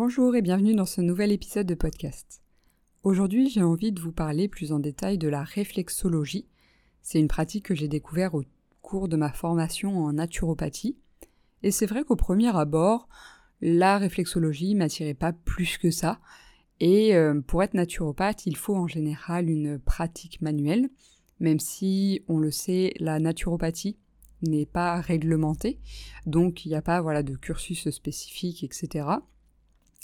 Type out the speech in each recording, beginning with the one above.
Bonjour et bienvenue dans ce nouvel épisode de podcast. Aujourd'hui, j'ai envie de vous parler plus en détail de la réflexologie. C'est une pratique que j'ai découvert au cours de ma formation en naturopathie. Et c'est vrai qu'au premier abord, la réflexologie m'attirait pas plus que ça. Et euh, pour être naturopathe, il faut en général une pratique manuelle, même si, on le sait, la naturopathie n'est pas réglementée, donc il n'y a pas voilà, de cursus spécifique, etc.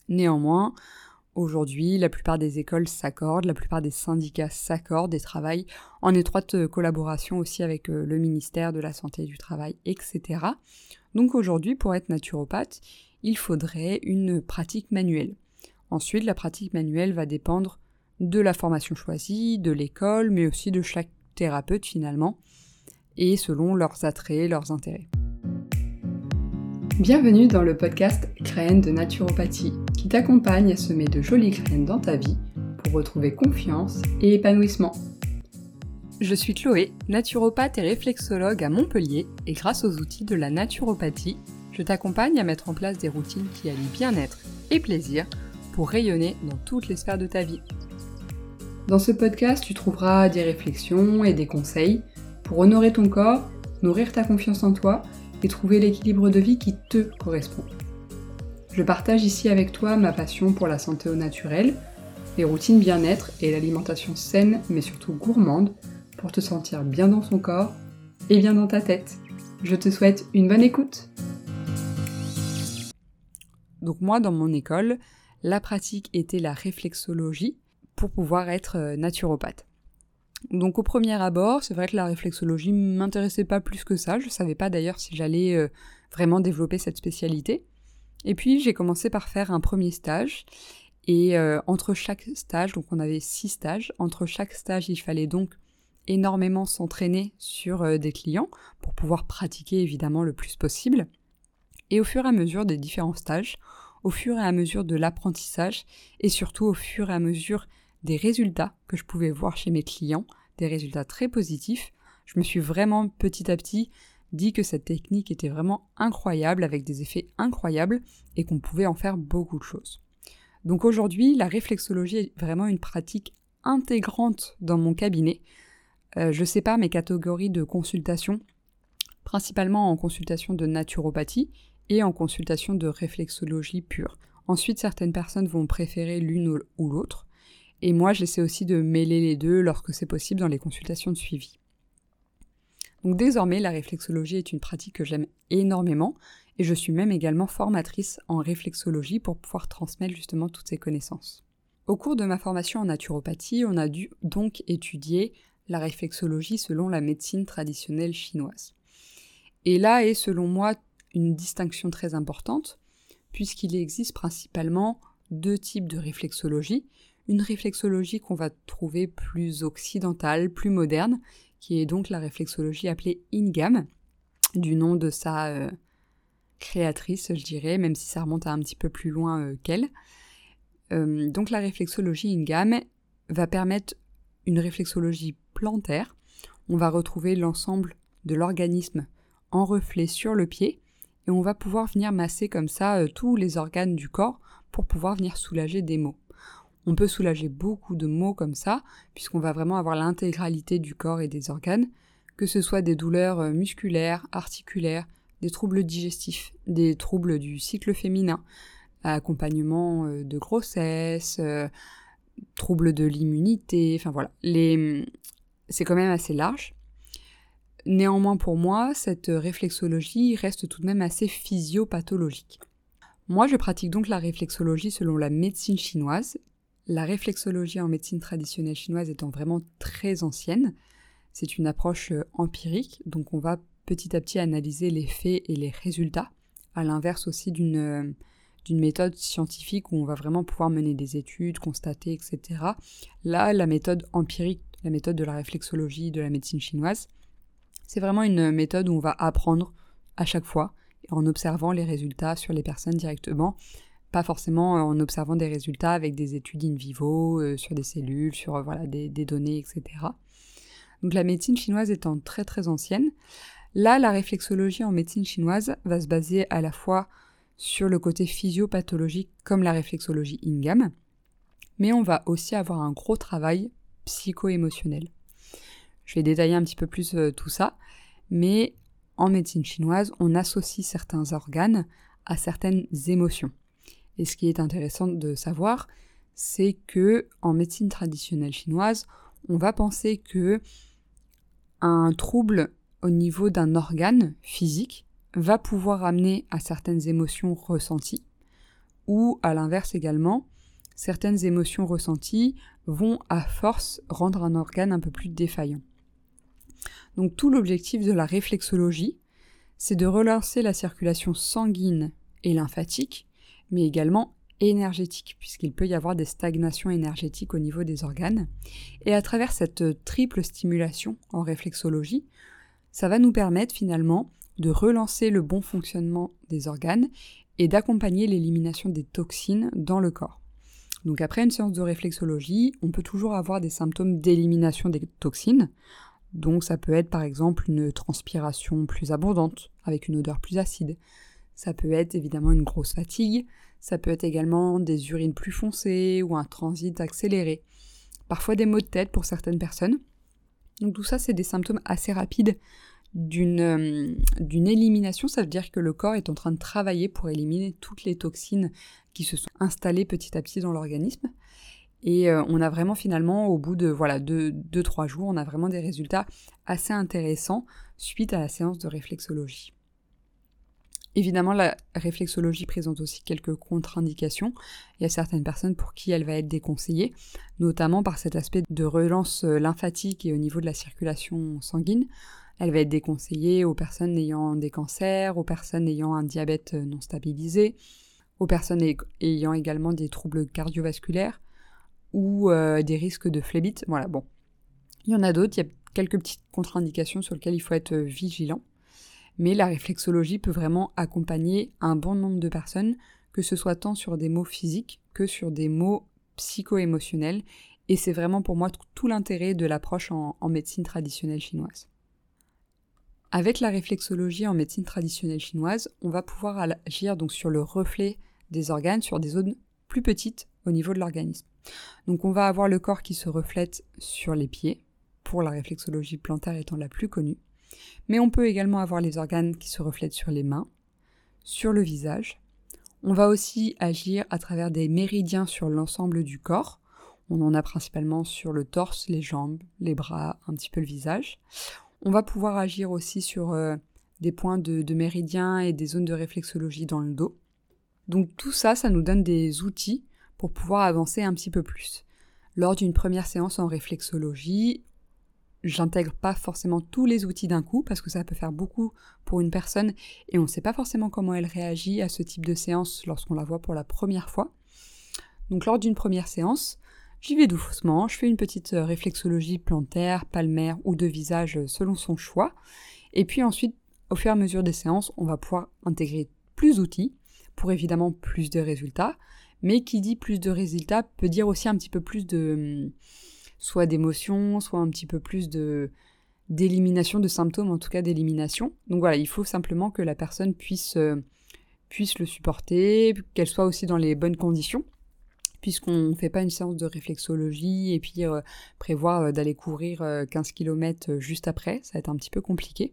Néanmoins, aujourd'hui, la plupart des écoles s'accordent, la plupart des syndicats s'accordent et travaillent en étroite collaboration aussi avec euh, le ministère de la Santé et du Travail, etc. Donc aujourd'hui, pour être naturopathe, il faudrait une pratique manuelle. Ensuite, la pratique manuelle va dépendre de la formation choisie, de l'école, mais aussi de chaque thérapeute finalement, et selon leurs attraits, leurs intérêts. Bienvenue dans le podcast Créenne de naturopathie, qui t'accompagne à semer de jolies graines dans ta vie pour retrouver confiance et épanouissement. Je suis Chloé, naturopathe et réflexologue à Montpellier, et grâce aux outils de la naturopathie, je t'accompagne à mettre en place des routines qui allient bien-être et plaisir pour rayonner dans toutes les sphères de ta vie. Dans ce podcast, tu trouveras des réflexions et des conseils pour honorer ton corps, nourrir ta confiance en toi et trouver l'équilibre de vie qui te correspond. Je partage ici avec toi ma passion pour la santé au naturel, les routines bien-être et l'alimentation saine mais surtout gourmande pour te sentir bien dans son corps et bien dans ta tête. Je te souhaite une bonne écoute. Donc moi dans mon école, la pratique était la réflexologie pour pouvoir être euh, naturopathe. Donc au premier abord, c'est vrai que la réflexologie m'intéressait pas plus que ça, je savais pas d'ailleurs si j'allais euh, vraiment développer cette spécialité. Et puis j'ai commencé par faire un premier stage et euh, entre chaque stage, donc on avait six stages, entre chaque stage il fallait donc énormément s'entraîner sur des clients pour pouvoir pratiquer évidemment le plus possible. Et au fur et à mesure des différents stages, au fur et à mesure de l'apprentissage et surtout au fur et à mesure des résultats que je pouvais voir chez mes clients, des résultats très positifs, je me suis vraiment petit à petit dit que cette technique était vraiment incroyable avec des effets incroyables et qu'on pouvait en faire beaucoup de choses. Donc aujourd'hui, la réflexologie est vraiment une pratique intégrante dans mon cabinet. Euh, je sépare mes catégories de consultation, principalement en consultation de naturopathie et en consultation de réflexologie pure. Ensuite, certaines personnes vont préférer l'une ou l'autre, et moi j'essaie aussi de mêler les deux lorsque c'est possible dans les consultations de suivi. Donc désormais, la réflexologie est une pratique que j'aime énormément, et je suis même également formatrice en réflexologie pour pouvoir transmettre justement toutes ces connaissances. Au cours de ma formation en naturopathie, on a dû donc étudier la réflexologie selon la médecine traditionnelle chinoise. Et là est selon moi une distinction très importante, puisqu'il existe principalement deux types de réflexologie. Une réflexologie qu'on va trouver plus occidentale, plus moderne, qui est donc la réflexologie appelée Ingam, du nom de sa euh, créatrice, je dirais, même si ça remonte à un petit peu plus loin euh, qu'elle. Euh, donc la réflexologie Ingam va permettre une réflexologie plantaire. On va retrouver l'ensemble de l'organisme en reflet sur le pied et on va pouvoir venir masser comme ça tous les organes du corps pour pouvoir venir soulager des maux. On peut soulager beaucoup de maux comme ça, puisqu'on va vraiment avoir l'intégralité du corps et des organes, que ce soit des douleurs euh, musculaires, articulaires, des troubles digestifs, des troubles du cycle féminin, accompagnement euh, de grossesse, troubles de l'immunité, enfin voilà. C'est quand même assez large. Néanmoins pour moi, cette réflexologie reste tout de même assez physiopathologique. Moi, je pratique donc la réflexologie selon la médecine chinoise, la réflexologie en médecine traditionnelle chinoise étant vraiment très ancienne. C'est une approche euh, empirique, donc on va petit à petit analyser les faits et les résultats, à l'inverse aussi d'une euh, d'une méthode scientifique où on va vraiment pouvoir mener des études, constater, etc. Là, la méthode empirique, la méthode de la réflexologie de la médecine chinoise, c'est vraiment une méthode où on va apprendre à chaque fois en observant les résultats sur les personnes directement, pas forcément en observant des résultats avec des études in vivo euh, sur des cellules, sur euh, voilà des, données, etc. Donc la médecine chinoise étant très très ancienne, là la réflexologie en médecine chinoise va se baser à la fois sur le côté physiopathologique comme la réflexologie INGAM, mais on va aussi avoir un gros travail psycho-émotionnel. Je vais détailler un petit peu plus euh, tout ça, mais en médecine chinoise, on associe certains organes à certaines émotions. Et ce qui est intéressant de savoir, c'est que en médecine traditionnelle chinoise, on va penser que un trouble au niveau d'un organe physique va pouvoir amener à certaines émotions ressenties, ou à l'inverse également, certaines émotions ressenties vont à force rendre un organe un peu plus défaillant. Donc tout l'objectif de la réflexologie, c'est de relancer la circulation sanguine et lymphatique, mais également énergétique, puisqu'il peut y avoir des stagnations énergétiques au niveau des organes. Et à travers cette triple stimulation en réflexologie, ça va nous permettre finalement de relancer le bon fonctionnement des organes et d'accompagner l'élimination des toxines dans le corps. Donc après une séance de réflexologie, on peut toujours avoir des symptômes d'élimination des toxines. Donc ça peut être par exemple une transpiration plus abondante, avec une odeur plus acide. Ça peut être évidemment une grosse fatigue. Ça peut être également des urines plus foncées ou un transit accéléré. Parfois des maux de tête pour certaines personnes. Donc tout ça, c'est des symptômes assez rapides euh, d'une élimination, ça veut dire que le corps est en train de travailler pour éliminer toutes les toxines qui se sont installées petit à petit dans l'organisme. Et euh, on a vraiment finalement, au bout de voilà 2-3 jours, on a vraiment des résultats assez intéressants suite à la séance de réflexologie. Évidemment, la réflexologie présente aussi quelques contre-indications. Il y a certaines personnes pour qui elle va être déconseillée, notamment par cet aspect de relance euh, lymphatique et au niveau de la circulation sanguine. Elle va être déconseillée aux personnes ayant des cancers, aux personnes ayant un diabète non stabilisé, aux personnes ayant également des troubles cardiovasculaires ou euh, des risques de phlébite. Voilà, bon. Il y en a d'autres, il y a quelques petites contre-indications sur lesquelles il faut être vigilant. Mais la réflexologie peut vraiment accompagner un bon nombre de personnes, que ce soit tant sur des mots physiques que sur des mots psycho-émotionnels. Et c'est vraiment pour moi tout l'intérêt de l'approche en médecine traditionnelle chinoise. Avec la réflexologie en médecine traditionnelle chinoise, on va pouvoir agir donc sur le reflet des organes, sur des zones plus petites au niveau de l'organisme. Donc on va avoir le corps qui se reflète sur les pieds, pour la réflexologie plantaire étant la plus connue, mais on peut également avoir les organes qui se reflètent sur les mains, sur le visage. On va aussi agir à travers des méridiens sur l'ensemble du corps. On en a principalement sur le torse, les jambes, les bras, un petit peu le visage. On va pouvoir agir aussi sur euh, des points de, de méridiens et des zones de réflexologie dans le dos. Donc tout ça, ça nous donne des outils pour pouvoir avancer un petit peu plus. Lors d'une première séance en réflexologie, j'intègre pas forcément tous les outils d'un coup parce que ça peut faire beaucoup pour une personne et on ne sait pas forcément comment elle réagit à ce type de séance lorsqu'on la voit pour la première fois. Donc lors d'une première séance, J'y vais doucement, je fais une petite euh, réflexologie plantaire, palmaire ou de visage euh, selon son choix. Et puis ensuite, au fur et à mesure des séances, on va pouvoir intégrer plus d'outils pour évidemment plus de résultats. Mais qui dit plus de résultats peut dire aussi un petit peu plus de hum, soit d'émotions, soit un petit peu plus de d'élimination de symptômes, en tout cas d'élimination. Donc voilà, il faut simplement que la personne puisse euh, puisse le supporter, qu'elle soit aussi dans les bonnes conditions puisqu'on ne fait pas une séance de réflexologie et puis euh, prévoir euh, d'aller courir 15 euh, km juste après, ça va être un petit peu compliqué.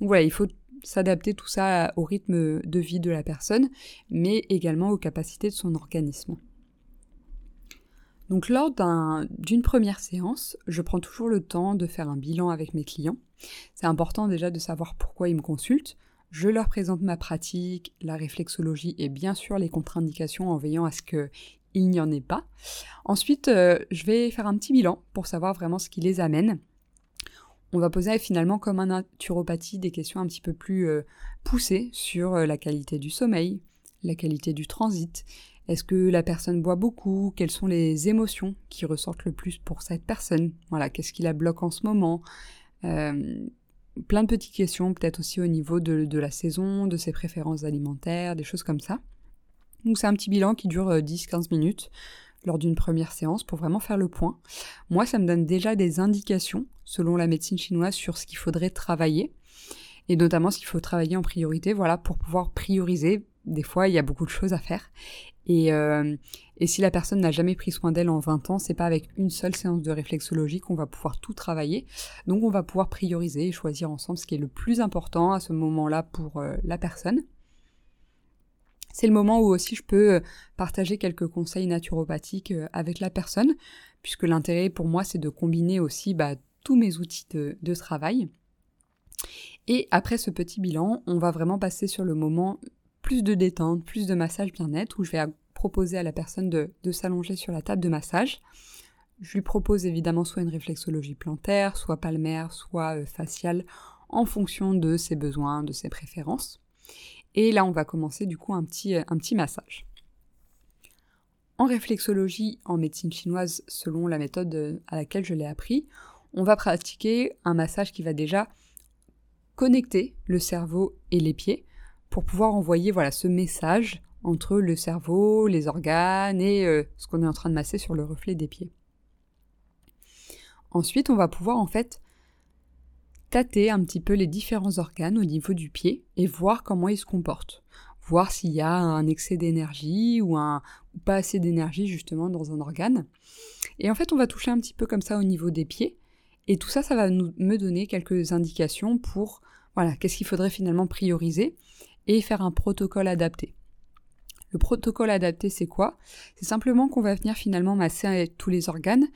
Donc voilà, il faut s'adapter tout ça au rythme de vie de la personne, mais également aux capacités de son organisme. Donc lors d'une première séance, je prends toujours le temps de faire un bilan avec mes clients. C'est important déjà de savoir pourquoi ils me consultent. Je leur présente ma pratique, la réflexologie et bien sûr les contre-indications en veillant à ce que il n'y en ait pas. Ensuite, euh, je vais faire un petit bilan pour savoir vraiment ce qui les amène. On va poser finalement comme un naturopathie des questions un petit peu plus euh, poussées sur euh, la qualité du sommeil, la qualité du transit. Est-ce que la personne boit beaucoup? Quelles sont les émotions qui ressortent le plus pour cette personne? Voilà, qu'est-ce qui la bloque en ce moment? Plein de petites questions, peut-être aussi au niveau de la saison, de ses préférences alimentaires, des choses comme ça. Donc c'est un petit bilan qui dure 10-15 euh, minutes lors d'une première séance pour vraiment faire le point. Moi, ça me donne déjà des indications, selon la médecine chinoise, sur ce qu'il faudrait travailler, et notamment ce qu'il faut travailler en priorité, voilà, pour pouvoir prioriser des fois, il y a beaucoup de choses à faire. Et, euh, et si la personne n'a jamais pris soin d'elle en 20 ans, c'est pas avec une seule séance de réflexologie qu'on va pouvoir tout travailler. Donc on va pouvoir prioriser et choisir ensemble ce qui est le plus important à ce moment-là pour euh, la personne. C'est le moment où aussi je peux euh, partager quelques conseils naturopathiques avec la personne, puisque l'intérêt pour moi c'est de combiner aussi bah, tous mes outils de travail. Et après ce petit bilan, on va vraiment passer sur le moment plus de détente, plus de massage bien-être, où je vais proposer à la personne de, s'allonger sur la table de massage. Je lui propose évidemment soit une réflexologie plantaire, soit palmaire, soit euh, faciale, en fonction de ses besoins, de ses préférences. Et là, on va commencer du coup un petit, euh, un petit massage. En réflexologie, en médecine chinoise, selon la méthode euh, à laquelle je l'ai appris, on va pratiquer un massage qui va déjà connecter le cerveau et les pieds pour pouvoir envoyer voilà ce message entre le cerveau, les organes et euh, ce qu'on est en train de masser sur le reflet des pieds. Ensuite, on va pouvoir en fait tâter un petit peu les différents organes au niveau du pied et voir comment ils se comportent. Voir s'il y a un excès d'énergie ou, ou pas assez d'énergie justement dans un organe. Et en fait, on va toucher un petit peu comme ça au niveau des pieds. Et tout ça, ça va me donner quelques indications pour, voilà, qu'est-ce qu'il faudrait finalement prioriser et faire un protocole adapté. Le protocole adapté, c'est quoi? C'est simplement qu'on va venir finalement masser tous les organes,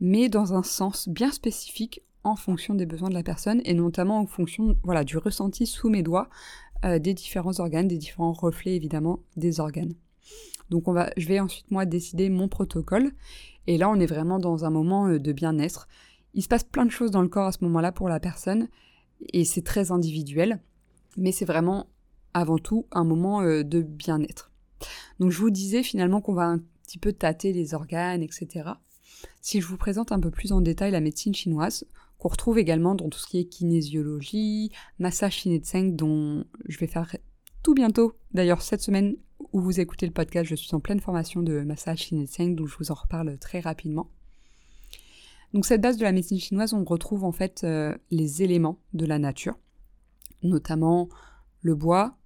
mais dans un sens bien spécifique en fonction des besoins de la personne et notamment en fonction voilà, du ressenti sous mes doigts euh, des différents organes, des différents reflets évidemment des organes. Donc on va, je vais ensuite moi décider mon protocole et là on est vraiment dans un moment euh, de bien-être. Il se passe plein de choses dans le corps à ce moment-là pour la personne et c'est très individuel, mais c'est vraiment avant tout un moment euh, de bien-être. Donc je vous disais finalement qu'on va un petit peu tâter les organes, etc. Si je vous présente un peu plus en détail la médecine chinoise, qu'on retrouve également dans tout ce qui est kinésiologie, massage Tseng, dont je vais faire tout bientôt. D'ailleurs, cette semaine où vous écoutez le podcast, je suis en pleine formation de massage Tseng, donc je vous en reparle très rapidement. Donc cette base de la médecine chinoise, on retrouve en fait euh, les éléments de la nature, notamment le bois,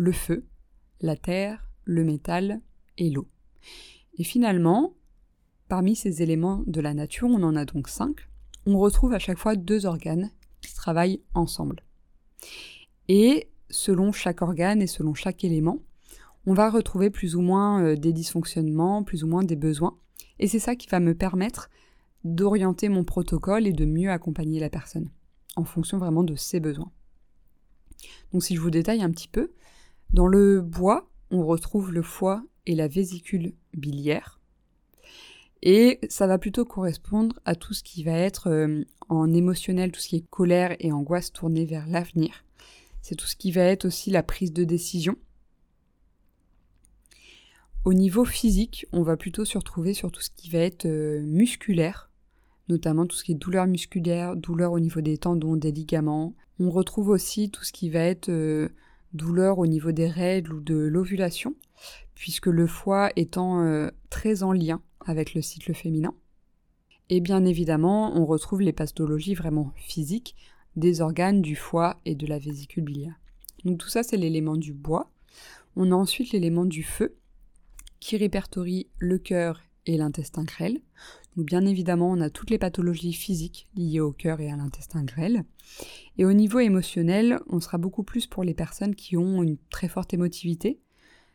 le feu, la terre, le métal et l'eau. Et finalement, parmi ces éléments de la nature, on en a donc cinq, on retrouve à chaque fois deux organes qui travaillent ensemble. Et selon chaque organe et selon chaque élément, on va retrouver plus ou moins euh, des dysfonctionnements, plus ou moins des besoins. Et c'est ça qui va me permettre d'orienter mon protocole et de mieux accompagner la personne, en fonction vraiment de ses besoins. Donc si je vous détaille un petit peu, dans le bois, on retrouve le foie et la vésicule biliaire. Et ça va plutôt correspondre à tout ce qui va être euh, en émotionnel, tout ce qui est colère et angoisse tournée vers l'avenir. C'est tout ce qui va être aussi la prise de décision. Au niveau physique, on va plutôt se retrouver sur tout ce qui va être euh, musculaire, notamment tout ce qui est douleur musculaire, douleur au niveau des tendons, des ligaments. On retrouve aussi tout ce qui va être euh, douleur au niveau des règles ou de l'ovulation, puisque le foie étant euh, très en lien avec le cycle féminin. Et bien évidemment, on retrouve les pathologies vraiment physiques des organes du foie et de la vésicule biliaire. Donc tout ça, c'est l'élément du bois. On a ensuite l'élément du feu, qui répertorie le cœur et l'intestin grêle. Bien évidemment, on a toutes les pathologies physiques liées au cœur et à l'intestin grêle. Et au niveau émotionnel, on sera beaucoup plus pour les personnes qui ont une très forte émotivité,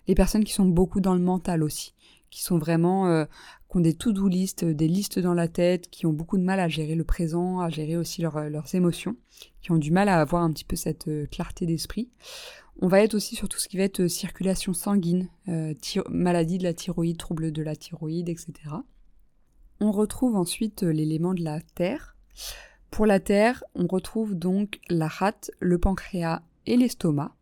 les personnes qui sont beaucoup dans le mental aussi, qui sont vraiment euh, qui ont des to-do list, des listes dans la tête, qui ont beaucoup de mal à gérer le présent, à gérer aussi leurs émotions, qui ont du mal à avoir un petit peu cette euh, clarté d'esprit. On va être aussi sur tout ce qui va être euh, circulation sanguine, maladie de la thyroïde, troubles de la thyroïde, etc. On retrouve ensuite euh, l'élément de la terre. Pour la terre, on retrouve donc la rate, le pancréas et l'estomac.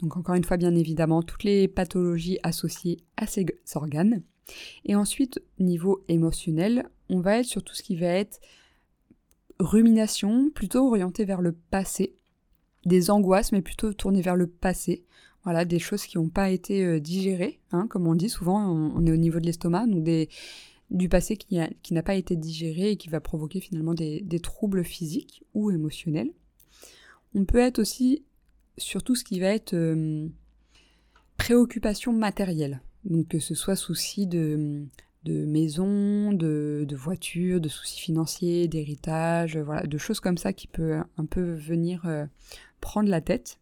Donc encore une fois, bien évidemment, toutes les pathologies associées à ces organes. Et ensuite, niveau émotionnel, on va être sur tout ce qui va être rumination, plutôt orienté vers le passé, des angoisses, mais plutôt tournées vers le passé. Voilà, des choses qui n'ont pas été euh, digérées, hein, comme on dit souvent, on, est au niveau de l'estomac, donc des, du passé qui, n'a pas été digéré et qui va provoquer finalement des, troubles physiques ou émotionnels. On peut être aussi sur tout ce qui va être euh, préoccupations matérielles. Donc que ce soit souci de, maison, de, de voiture, de soucis financiers, d'héritage, voilà, de choses comme ça qui peut un peu venir euh, prendre la tête.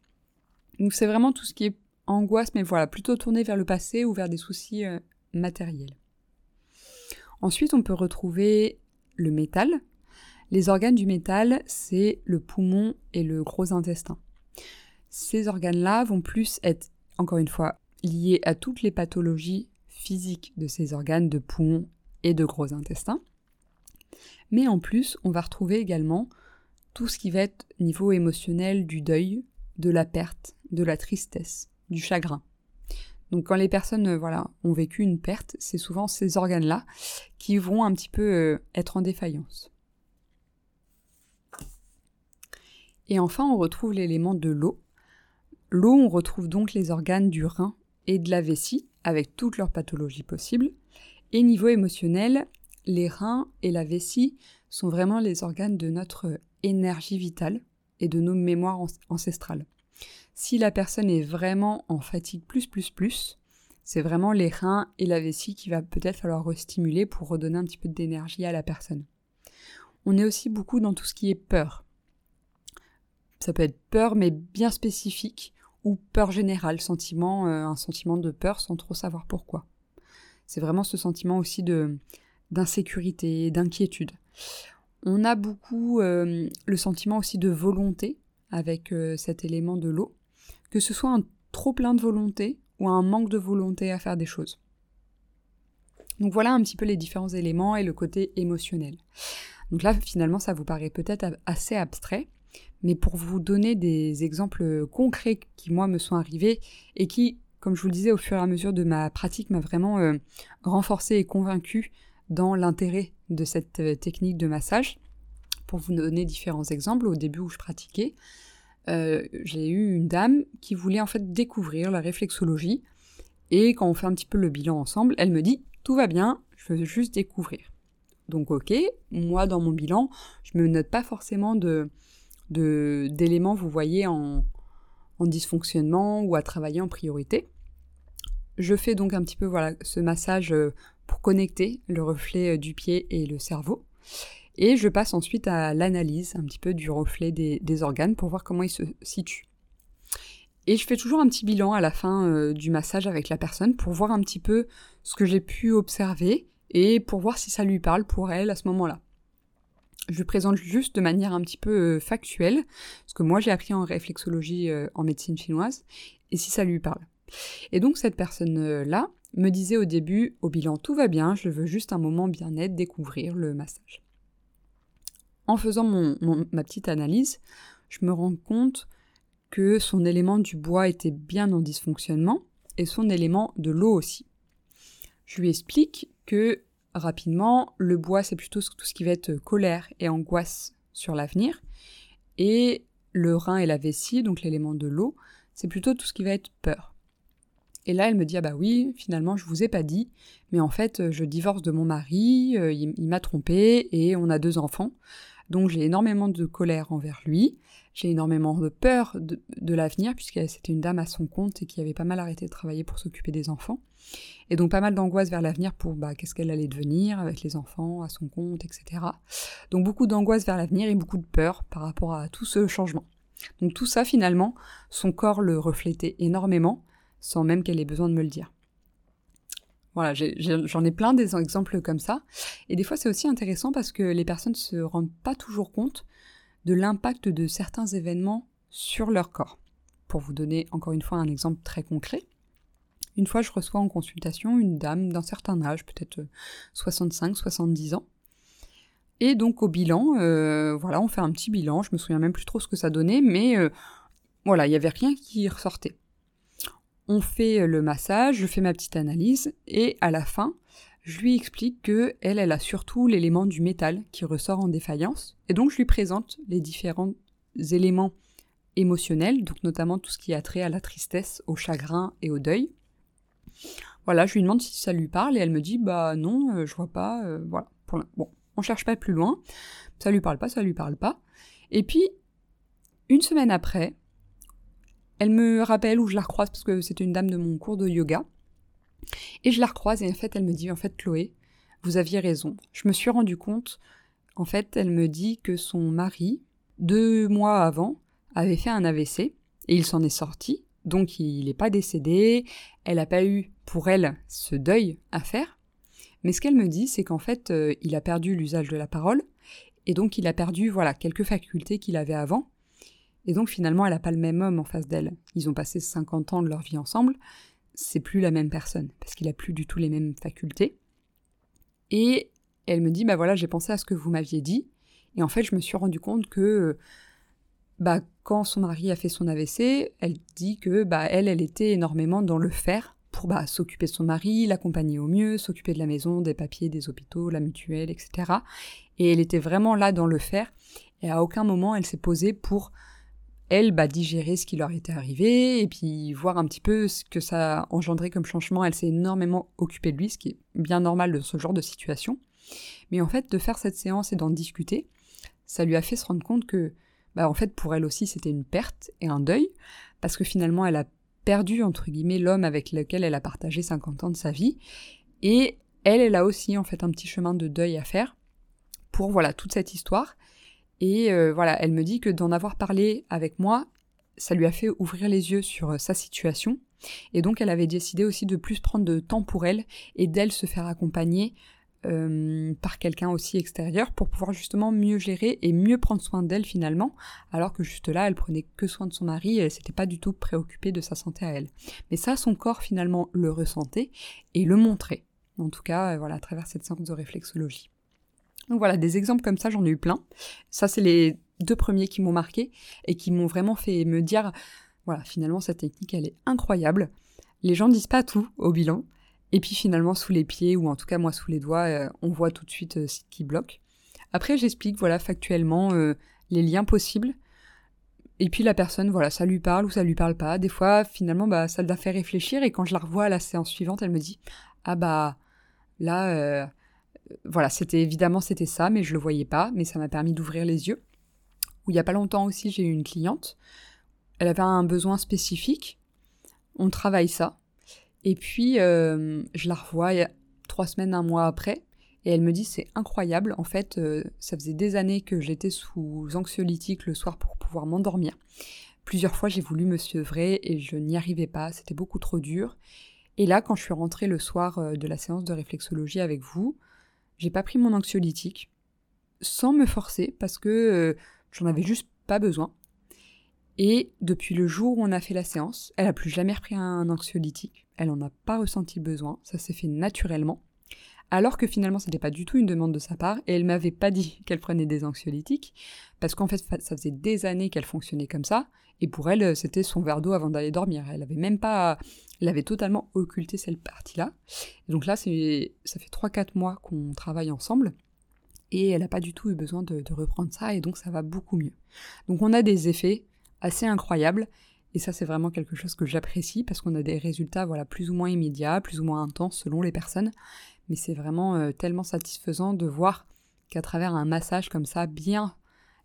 Donc c'est vraiment tout ce qui est angoisse, mais voilà, plutôt tourné vers le passé ou vers des soucis euh, matériels. Ensuite, on peut retrouver le métal. Les organes du métal, c'est le poumon et le gros intestin. Ces organes-là vont plus être, encore une fois, liés à toutes les pathologies physiques de ces organes de poumon et de gros intestin. Mais en plus, on va retrouver également tout ce qui va être niveau émotionnel du deuil, de la perte, de la tristesse, du chagrin. Donc quand les personnes euh, voilà, ont vécu une perte, c'est souvent ces organes-là qui vont un petit peu euh, être en défaillance. Et enfin, on retrouve l'élément de l'eau. L'eau, on retrouve donc les organes du rein et de la vessie, avec toutes leurs pathologies possibles. Et niveau émotionnel, les reins et la vessie sont vraiment les organes de notre énergie vitale et de nos mémoires ancestrales. Si la personne est vraiment en fatigue plus plus plus, c'est vraiment les reins et la vessie qui va peut-être falloir restimuler pour redonner un petit peu d'énergie à la personne. On est aussi beaucoup dans tout ce qui est peur. Ça peut être peur mais bien spécifique ou peur générale, sentiment, euh, un sentiment de peur sans trop savoir pourquoi. C'est vraiment ce sentiment aussi de d'insécurité, d'inquiétude. On a beaucoup euh, le sentiment aussi de volonté avec euh, cet élément de l'eau que ce soit un trop plein de volonté ou un manque de volonté à faire des choses. Donc voilà un petit peu les différents éléments et le côté émotionnel. Donc là, finalement, ça vous paraît peut-être assez abstrait, mais pour vous donner des exemples concrets qui, moi, me sont arrivés et qui, comme je vous le disais, au fur et à mesure de ma pratique, m'a vraiment euh, renforcé et convaincu dans l'intérêt de cette euh, technique de massage. Pour vous donner différents exemples, au début où je pratiquais, euh, j'ai eu une dame qui voulait en fait découvrir la réflexologie. Et quand on fait un petit peu le bilan ensemble, elle me dit tout va bien, je veux juste découvrir. Donc ok, moi dans mon bilan, je me note pas forcément d'éléments, vous voyez, en, en dysfonctionnement ou à travailler en priorité. Je fais donc un petit peu ce massage euh, pour connecter le reflet euh, du pied et le cerveau. Et je passe ensuite à l'analyse un petit peu du reflet des, organes pour voir comment ils se situent. Et je fais toujours un petit bilan à la fin euh, du massage avec la personne pour voir un petit peu ce que j'ai pu observer et pour voir si ça lui parle pour elle à ce moment-là. Je lui présente juste de manière un petit peu euh, factuelle, ce que moi j'ai appris en réflexologie euh, en médecine chinoise, et si ça lui parle. Et donc cette personne-là me disait au début, au bilan tout va bien, je veux juste un moment bien-être, découvrir le massage en faisant ma petite analyse, je me rends compte que son élément du bois était bien en dysfonctionnement et son élément de l'eau aussi. Je lui explique que rapidement, le bois c'est plutôt tout ce qui va être colère et angoisse sur l'avenir et le rein et la vessie, donc l'élément de l'eau, c'est plutôt tout ce qui va être peur. Et là, elle me dit ah bah oui, finalement je vous ai pas dit, mais en fait je divorce de mon mari, euh, il m'a trompé et on a deux enfants. Donc j'ai énormément de colère envers lui, j'ai énormément de peur de, l'avenir, puisque c'était une dame à son compte et qui avait pas mal arrêté de travailler pour s'occuper des enfants. Et donc pas mal d'angoisse vers l'avenir pour bah, qu'est-ce qu'elle allait devenir avec les enfants, à son compte, etc. Donc beaucoup d'angoisse vers l'avenir et beaucoup de peur par rapport à tout ce changement. Donc tout ça finalement, son corps le reflétait énormément, sans même qu'elle ait besoin de me le dire. Voilà, j'en ai, plein des exemples comme ça. Et des fois, c'est aussi intéressant parce que les personnes ne se rendent pas toujours compte de l'impact de certains événements sur leur corps. Pour vous donner encore une fois un exemple très concret, une fois je reçois en consultation une dame d'un certain âge, peut-être 65-70 ans. Et donc au bilan, euh, voilà, on fait un petit bilan, je me souviens même plus trop ce que ça donnait, mais euh, voilà, il n'y avait rien qui ressortait on fait le massage, je fais ma petite analyse, et à la fin, je lui explique que elle, elle a surtout l'élément du métal qui ressort en défaillance, et donc je lui présente les différents éléments émotionnels, donc notamment tout ce qui a trait à la tristesse, au chagrin et au deuil. Voilà, je lui demande si ça lui parle et elle me dit bah non, euh, je vois pas, euh, voilà. bon, on cherche pas plus loin, ça lui parle pas, ça lui parle pas. Et puis une semaine après, elle me rappelle ou je la recroise parce que c'était une dame de mon cours de yoga. Et je la recroise et en fait, elle me dit, en fait, Chloé, vous aviez raison. Je me suis rendu compte, en fait, elle me dit que son mari, deux mois avant, avait fait un AVC et il s'en est sorti. Donc il n'est pas décédé, elle n'a pas eu pour elle ce deuil à faire. Mais ce qu'elle me dit, c'est qu'en fait, euh, il a perdu l'usage de la parole, et donc il a perdu voilà quelques facultés qu'il avait avant. Et donc finalement, elle n'a pas le même homme en face d'elle. Ils ont passé 50 ans de leur vie ensemble, c'est plus la même personne, parce qu'il a plus du tout les mêmes facultés. Et elle me dit, bah voilà, j'ai pensé à ce que vous m'aviez dit, et en fait, je me suis rendu compte que, bah, quand son mari a fait son AVC, elle dit que, bah, elle, elle était énormément dans le faire pour bah, s'occuper de son mari, l'accompagner au mieux, s'occuper de la maison, des papiers, des hôpitaux, la mutuelle, etc. Et elle était vraiment là dans le faire. Et à aucun moment elle s'est posée pour elle bah, digérer ce qui leur était arrivé et puis voir un petit peu ce que ça a engendré comme changement. Elle s'est énormément occupée de lui, ce qui est bien normal de ce genre de situation. Mais en fait, de faire cette séance et d'en discuter, ça lui a fait se rendre compte que, bah, en fait, pour elle aussi, c'était une perte et un deuil, parce que finalement, elle a perdu, entre guillemets, l'homme avec lequel elle a partagé 50 ans de sa vie. Et elle, elle a aussi, en fait, un petit chemin de deuil à faire pour, voilà, toute cette histoire. Et euh, voilà, elle me dit que d'en avoir parlé avec moi, ça lui a fait ouvrir les yeux sur euh, sa situation. Et donc, elle avait décidé aussi de plus prendre de temps pour elle et d'elle se faire accompagner euh, par quelqu'un aussi extérieur pour pouvoir justement mieux gérer et mieux prendre soin d'elle finalement, alors que juste là, elle prenait que soin de son mari et elle s'était pas du tout préoccupée de sa santé à elle. Mais ça, son corps finalement le ressentait et le montrait. En tout cas, voilà, à travers cette séance de réflexologie. Donc voilà, des exemples comme ça, j'en ai eu plein. Ça, c'est les deux premiers qui m'ont marqué et qui m'ont vraiment fait me dire, voilà, finalement, cette technique, elle est incroyable. Les gens disent pas tout au bilan, et puis finalement, sous les pieds, ou en tout cas moi sous les doigts, euh, on voit tout de suite euh, ce qui bloque. Après, j'explique, voilà, factuellement, euh, les liens possibles. Et puis la personne, voilà, ça lui parle ou ça lui parle pas. Des fois, finalement, bah, ça l'a fait réfléchir. Et quand je la revois à la séance suivante, elle me dit, ah bah, là, voilà, c'était évidemment c'était ça, mais je le voyais pas. Mais ça m'a permis d'ouvrir les yeux. Ou il y a pas longtemps aussi, j'ai eu une cliente. Elle avait un besoin spécifique. On travaille ça. Et puis, euh, je la revois trois semaines, un mois après, et elle me dit c'est incroyable. En fait, euh, ça faisait des années que j'étais sous anxiolytique le soir pour pouvoir m'endormir. Plusieurs fois, j'ai voulu me sevrer et je n'y arrivais pas. C'était beaucoup trop dur. Et là, quand je suis rentrée le soir euh, de la séance de réflexologie avec vous, j'ai pas pris mon anxiolytique sans me forcer parce que j'en avais juste pas besoin. Et depuis le jour où on a fait la séance, elle a plus jamais repris un anxiolytique. Elle n'en a pas ressenti besoin. Ça s'est fait naturellement. Alors que finalement, c'était pas du tout une demande de sa part. Et elle m'avait pas dit qu'elle prenait des anxiolytiques. Parce qu'en fait, ça faisait des années qu'elle fonctionnait comme ça. Et pour elle, c'était son verre d'eau avant d'aller dormir. Elle avait même pas, elle avait totalement occulté cette partie-là. donc là, c'est, ça fait 3-4 mois qu'on travaille ensemble. Et elle n'a pas du tout eu besoin de reprendre ça. Et donc, ça va beaucoup mieux. Donc, on a des effets assez incroyable. Et ça, c'est vraiment quelque chose que j'apprécie parce qu'on a des résultats voilà, plus ou moins immédiats, plus ou moins intenses selon les personnes. Mais c'est vraiment euh, tellement satisfaisant de voir qu'à travers un massage comme ça, bien,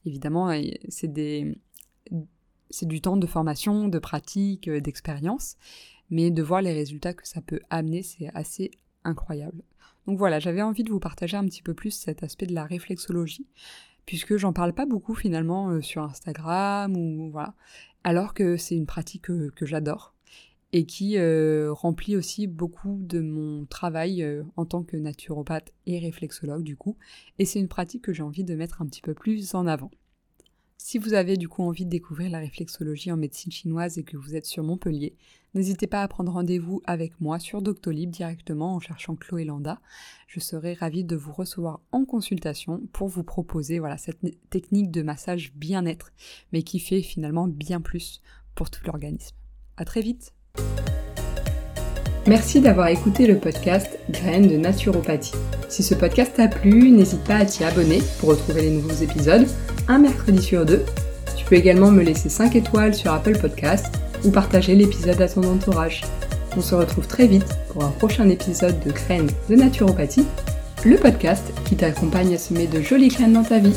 évidemment, c'est des. C'est du temps de formation, de pratique, euh, d'expérience, mais de voir les résultats que ça peut amener, c'est assez incroyable. Donc voilà, j'avais envie de vous partager un petit peu plus cet aspect de la réflexologie, puisque j'en parle pas beaucoup finalement euh, sur Instagram ou voilà, alors que c'est une pratique que, j'adore et qui euh, remplit aussi beaucoup de mon travail euh, en tant que naturopathe et réflexologue du coup, et c'est une pratique que j'ai envie de mettre un petit peu plus en avant. Si vous avez du coup envie de découvrir la réflexologie en médecine chinoise et que vous êtes sur Montpellier, n'hésitez pas à prendre rendez-vous avec moi sur Doctolib directement en cherchant Chloé Landa. Je serai ravie de vous recevoir en consultation pour vous proposer voilà cette technique de massage bien-être, mais qui fait finalement bien plus pour tout l'organisme. À très vite. Merci d'avoir écouté le podcast Graines de naturopathie. Si ce podcast t'a plu, n'hésite pas à t'y abonner pour retrouver les nouveaux épisodes un mercredi sur deux. Tu peux également me laisser 5 étoiles sur Apple Podcast ou partager l'épisode à ton entourage. On se retrouve très vite pour un prochain épisode de Graines de naturopathie, le podcast qui t'accompagne à semer de jolies graines dans ta vie.